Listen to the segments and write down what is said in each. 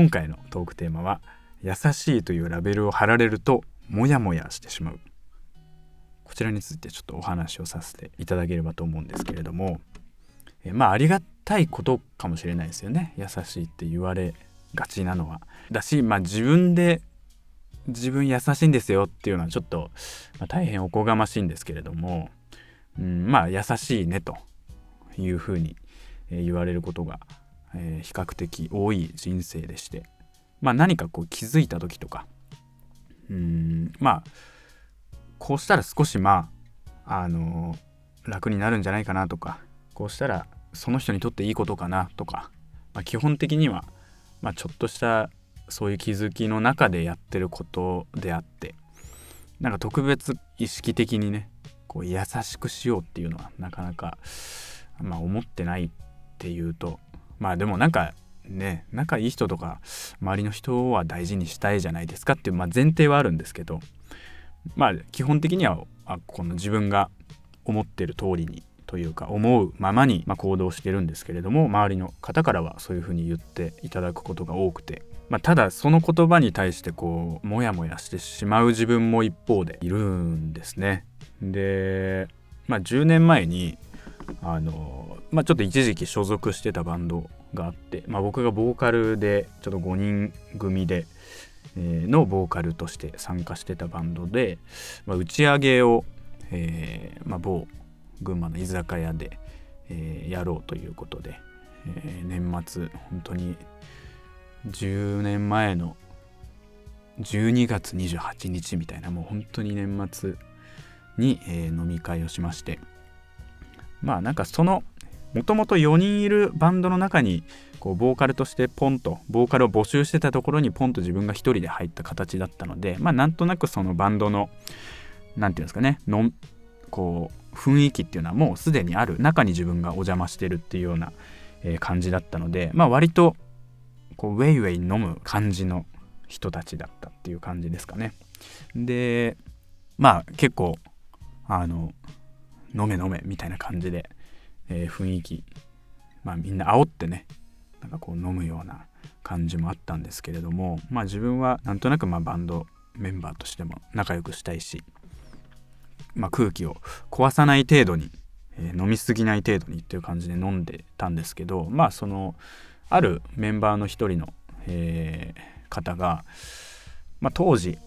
今回のトークテーマは「優しい」というラベルを貼られるとモヤモヤしてしまうこちらについてちょっとお話をさせていただければと思うんですけれどもえまあありがたいことかもしれないですよね優しいって言われがちなのは。だしまあ自分で自分優しいんですよっていうのはちょっと、まあ、大変おこがましいんですけれども、うん、まあ優しいねというふうに、言われることが、えー、比較的多い人生でして、まあ、何かこう気づいた時とか。うんまあこうしたら少しまああのー、楽になるんじゃないかなとか。こうしたらその人にとっていいことかなとか、まあ、基本的には、まあ、ちょっとしたそういう気づきの中でやってることであって。なんか特別意識的にねこう優しくしようっていうのはなかなか、まあ、思ってないっていうとまあでもなんかね仲いい人とか周りの人は大事にしたいじゃないですかっていう、まあ、前提はあるんですけどまあ基本的にはあこの自分が思ってる通りにというか思うままに、ま行動してるんですけれども周りの方からはそういうふうに言っていただくことが多くて、まあ、ただその言葉に対してこうモヤモヤしてしまう自分も一方でいるんですね。で、まあ、10年前にあの、まあ、ちょっと一時期所属してたバンドがあって、まあ、僕がボーカルでちょっと5人組で、えー、のボーカルとして参加してたバンドで、まあ、打ち上げを、えーまあ、某群馬の居酒屋で、えー、やろうということで、えー、年末本当に10年前の12月28日みたいなもう本当に年末に、えー、飲み会をしましてまあなんかそのもともと4人いるバンドの中にこうボーカルとしてポンとボーカルを募集してたところにポンと自分が1人で入った形だったのでまあなんとなくそのバンドの何て言うんですかねのこう雰囲気っていうのはもうすでにある中に自分がお邪魔してるっていうような、感じだったのでまあ割とこうウェイウェイ飲む感じの人たちだったっていう感じですかね。でまあ結構あの飲め飲めみたいな感じで、えー、雰囲気まあみんな煽ってねなんかこう飲むような感じもあったんですけれどもまあ自分はなんとなくまあバンドメンバーとしても仲良くしたいし、まあ、空気を壊さない程度に、えー、飲みすぎない程度にっていう感じで飲んでたんですけどまあそのあるメンバーの一人の、えー、方が、まあ、当時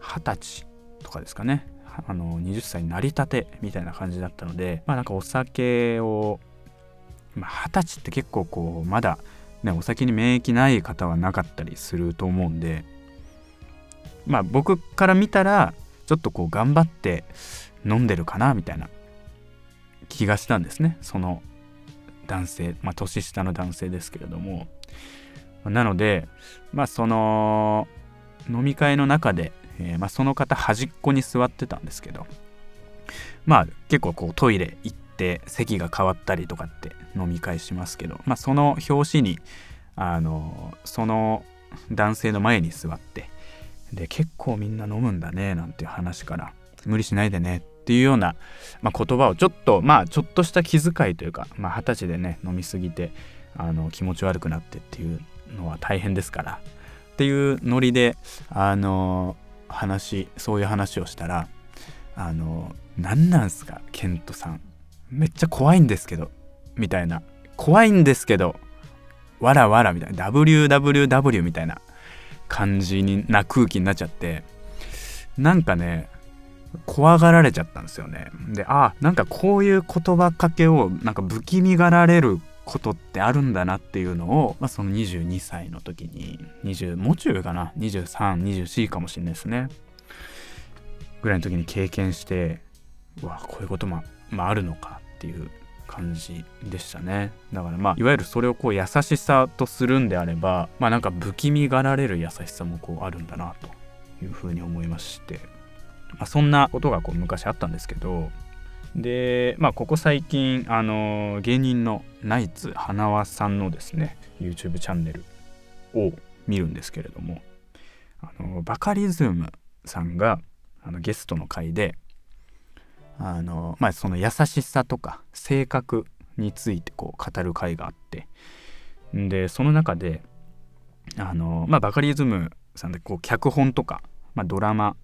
二十歳とかですかねあの20歳になりたてみたいな感じだったのでまあなんかお酒を二十、まあ、歳って結構こうまだねお酒に免疫ない方はなかったりすると思うんでまあ僕から見たらちょっとこう頑張って飲んでるかなみたいな気がしたんですね。その男性まあ年下の男性ですけれども。なのでまあその飲み会の中で、えー、まあ、その方端っこに座ってたんですけどまあ結構こうトイレ行って席が変わったりとかって飲み会しますけど、まあ、その表紙にあのその男性の前に座ってで結構みんな飲むんだねなんていう話から無理しないでねっていうような、まあ、言葉をちょっとまあちょっとした気遣いというか二十、まあ、歳でね飲みすぎてあの気持ち悪くなってっていうのは大変ですからっていうノリであの話そういう話をしたらあの何なんすかケントさん。めっちゃ怖いんですけどみたいな。怖いんですけどわらわらみたいな。WWW みたいな感じにな空気になっちゃってなんかね怖がられちゃったんですよね。であなんかこういう言葉かけをなんか不気味がられることってあるんだなっていうのを、まあ、その22歳の時に20もう中かな2324かもしれないですね。ぐらいの時に経験してうわこういうことも、まあ、あるのかっていう感じでしたね。だからまあいわゆるそれをこう優しさとするんであればまあなんか不気味がられる優しさもこうあるんだなというふうに思いまして、まあ、そんなことがこう昔あったんですけどでまあここ最近あの芸人のナイツ花輪さんのですね YouTube チャンネルを見るんですけれどもあのバカリズムさんがあのゲストの回であのまあその優しさとか性格についてこう語る回があってでその中であのまあバカリズムさんでこう脚本とか、まあ、ドラマ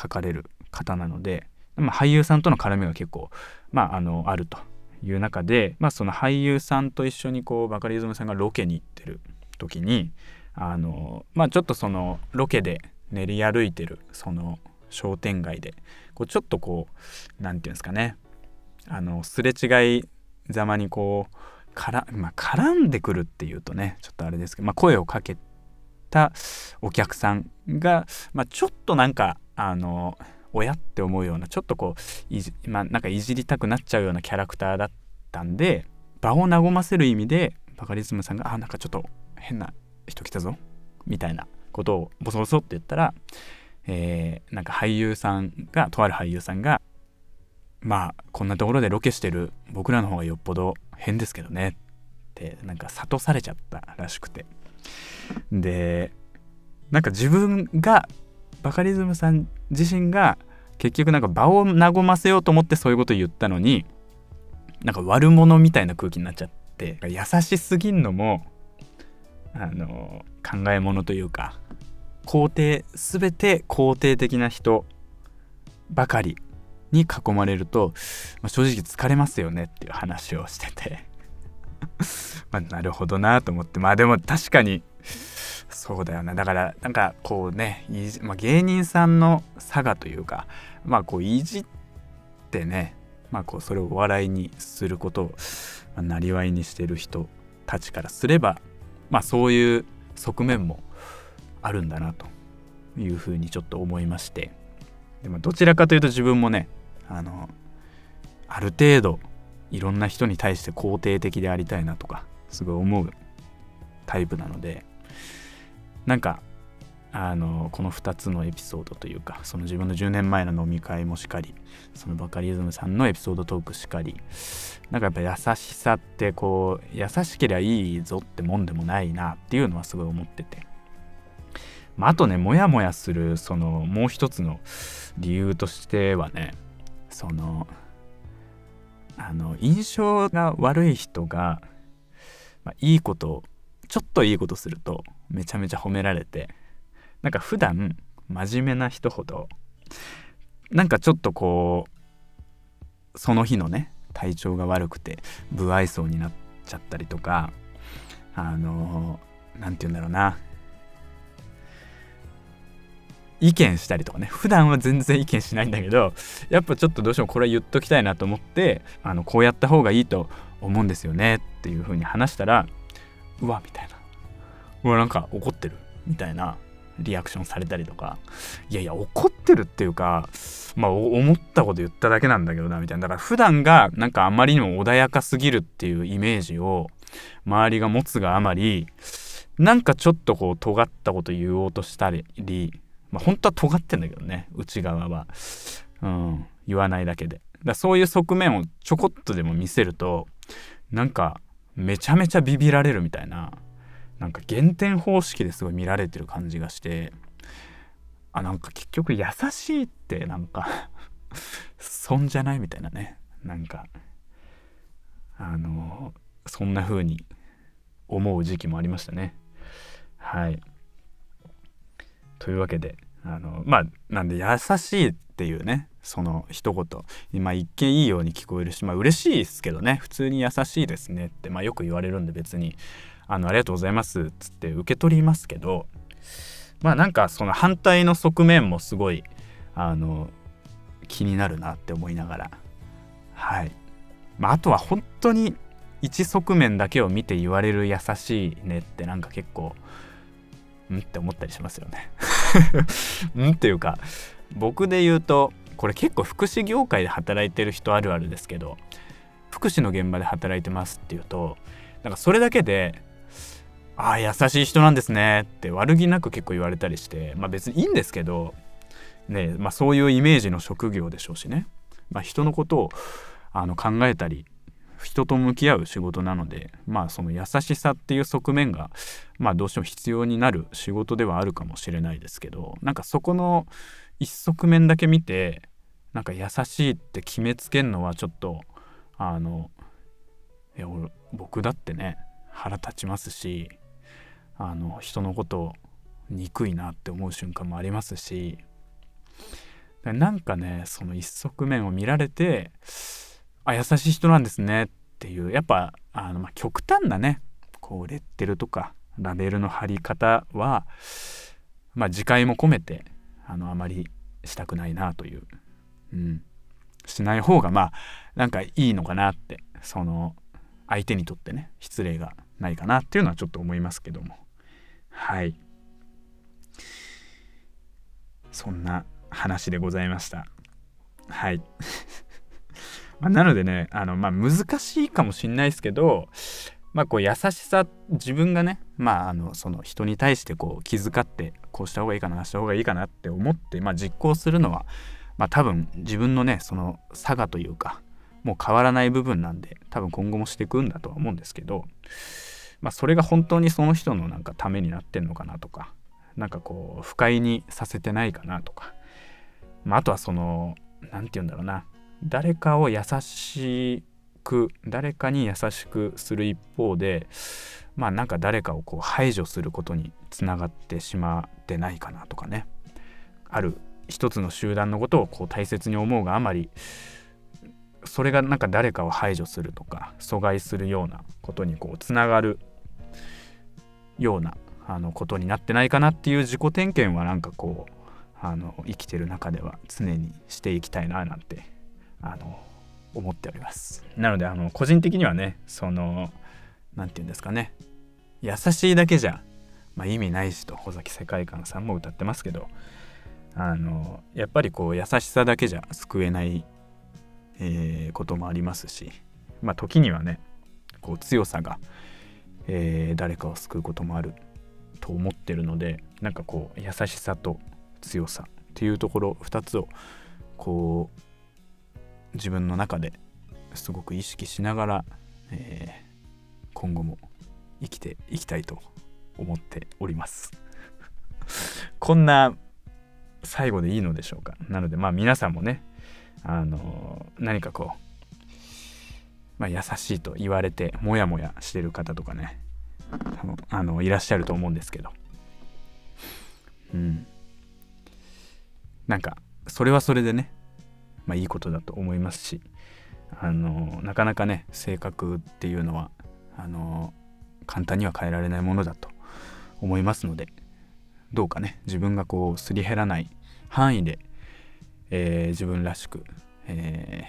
書かれる方なので、まあ、俳優さんとの絡みが結構、まあ、あのあるという中で、まあ、その俳優さんと一緒にこうバカリズムさんがロケに行ってる時にあの、まあ、ちょっとそのロケで練り歩いてるその商店街でこうちょっとこう何て言うんですかね。あのすれ違いざまにこうからまあ、絡んでくるっていうとねちょっとあれですけど、まあ、声をかけたお客さんが、まあ、ちょっとなんかあの親って思うようなちょっとこういじ,、まあ、なんかいじりたくなっちゃうようなキャラクターだったんで場を和ませる意味でバカリズムさんが「あなんかちょっと変な人来たぞ」みたいなことをボソボソって言ったら、えー、なんか俳優さんがとある俳優さんがまあこんなところでロケしてる僕らの方がよっぽど変ですけどねってなんか諭されちゃったらしくて。でなんか自分がバカリズムさん自身が結局なんか場を和ませようと思ってそういうこと言ったのになんか悪者みたいな空気になっちゃって優しすぎんのもあの考え物というか肯定全て肯定的な人ばかりに囲まれると、まあ、正直疲れますよねっていう話をしてて。まあなるほどなと思って。まあでも確かにそうだよな。だからなんかこうね、まあ、芸人さんの差がというかまあこういじってねまあこうそれをお笑いにすることをなりわいにしてる人たちからすればまあそういう側面もあるんだなというふうにちょっと思いまして。でもどちらかというと自分もねあのある程度いろんな人に対して肯定的でありたいなとかすごい思うタイプなのでなんかあのこの2つのエピソードというかその自分の10年前の飲み会もしかりそのバカリズムさんのエピソードトークしかりなんかやっぱ優しさってこう優しけりゃいいぞってもんでもないなっていうのはすごい思ってて、まあ、あとねモヤモヤするそのもう一つの理由としてはねそのあの印象が悪い人が、まあ、いいことちょっといいことするとめちゃめちゃ褒められてなんか普段真面目な人ほどなんかちょっとこうその日のね体調が悪くて不愛想になっちゃったりとかあの何て言うんだろうな意見したりとかね。普段は全然意見しないんだけどやっぱちょっとどうしてもこれは言っときたいなと思ってあのこうやった方がいいと思うんですよねっていう風に話したらうわみたいな。うわなんか怒ってる。みたいなリアクションされたりとか。いやいや怒ってるっていうかまあ思ったこと言っただけなんだけどなみたいな。だから普段がなんかあまりにも穏やかすぎるっていうイメージを周りが持つがあまりなんかちょっとこう尖ったこと言おうとしたりまあ本当は尖ってんだけどね内側は、うん、言わないだけで。だそういう側面をちょこっとでも見せるとなんかめちゃめちゃビビられるみたいななんか減点方式ですごい見られてる感じがしてあなんか結局優しいってなんか損じゃないみたいなね。なんかあのそんな風に思う時期もありましたね。はい。というわけであのまあなんで優しいっていうねその一言。今一見いいように聞こえるしまあ嬉しいですけどね普通に優しいですねって、まあ、よく言われるんで別に。あのありがとうございますっつって受け取りますけどまあなんかその反対の側面もすごいあの気になるなって思いながら。はい、まあ、あとは本当に一側面だけを見て言われる優しいねってなんか結構んって思ったりしますよね。ん？っていうか僕で言うとこれ結構福祉業界で働いてる人あるあるですけど福祉の現場で働いてますっていうとなんかそれだけでああ優しい人なんですねって悪気なく結構言われたりしてまあ別にいいんですけどねまあそういうイメージの職業でしょうしね、まあ、人のことをあの考えたり人と向き合う仕事なのでまあその優しさっていう側面がまあどうしても必要になる仕事ではあるかもしれないですけどなんかそこの一側面だけ見てなんか優しいって決めつけるのはちょっとあのいや俺僕だってね腹立ちますしあの人のこと憎いなって思う瞬間もありますしなんかねその一側面を見られてあ優しい人なんですね。っていうやっぱあの、まあ、極端なねこうレッテルとかラベルの貼り方はまあ自戒も込めてあのあまりしたくないなという、うん、しない方がまあなんかいいのかなってその相手にとってね失礼がないかなっていうのはちょっと思いますけども。はい。そんな話でございました。はい。まなのでねあのまあ難しいかもしんないですけどまあこう優しさ自分がねまああのその人に対してこう気遣ってこうした方がいいかなした方がいいかなって思って、まあ、実行するのはまあ多分自分のねその差がというかもう変わらない部分なんで多分今後もしていくんだとは思うんですけどまあそれが本当にその人のなんかためになってんのかなとかなんかこう不快にさせてないかなとか、まあ、あとはその何て言うんだろうな誰かを優しく誰かに優しくする一方でまあなんか誰かをこう排除することにつながってしまってないかなとかね。ある一つの集団のことをこう大切に思うがあまりそれがなんか誰かを排除するとか阻害するようなことにこうつながるようなあのことになってないかなっていう自己点検はなんかこうあの生きてる中では常にしていきたいななんてあの思っております。なのであの個人的にはねその何て言うんですかね。優しいだけじゃ、まあ、意味ないしと尾崎世界観さんも歌ってますけどあのやっぱりこう優しさだけじゃ救えない、えー、こともありますしまあ時にはねこう強さが、えー、誰かを救うこともあると思ってるのでなんかこう優しさと強さっていうところ2つをこう自分の中ですごく意識しながら、えー、今後も生きていきたいと思っております。こんな最後でいいのでしょうか。なのでまあ皆さんもねあのー、何かこう、まあ、優しいと言われてモヤモヤしてる方とかねあのいらっしゃると思うんですけど。うん。なんかそれはそれでねまあ、いいことだと思いますしあのなかなかね性格っていうのはあの簡単には変えられないものだと思いますのでどうかね自分がこうすり減らない範囲で、えー、自分らしく、え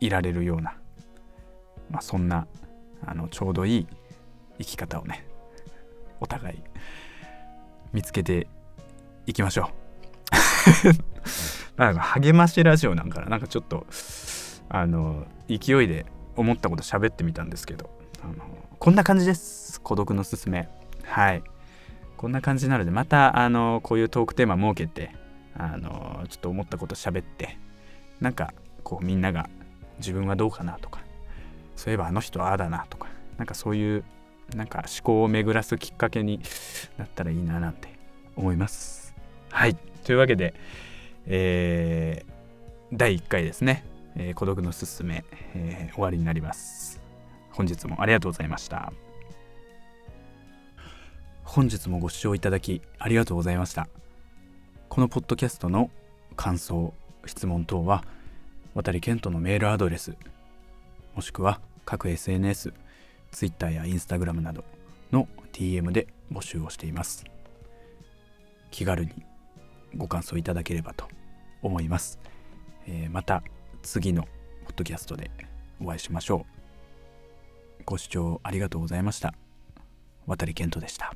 ー、いられるような、まあ、そんなあのちょうどいい生き方をねお互い見つけていきましょう。なんか励ましラジオなんかな。なんかちょっとあの勢いで思ったこと喋ってみたんですけど。あのこんな感じです。孤独のすすめ。はい。こんな感じなのでまたあのこういうトークテーマ設けてあのちょっと思ったこと喋ってなんかこうみんなが自分はどうかなとかそういえばあの人はああだなとかなんかそういうなんか思考を巡らすきっかけになったらいいななんて思います。はい。というわけでえー、第1回ですね、えー、孤独のすすめ、えー、終わりになります。本日もありがとうございました。本日もご視聴いただきありがとうございました。このポッドキャストの感想質問等は渡健人のメールアドレスもしくは各 SNS Twitter や Instagram などの DM で募集をしています。気軽にご感想いただければと思います。えー、また次のポッドキャストでお会いしましょう。ご視聴ありがとうございました。渡健人でした。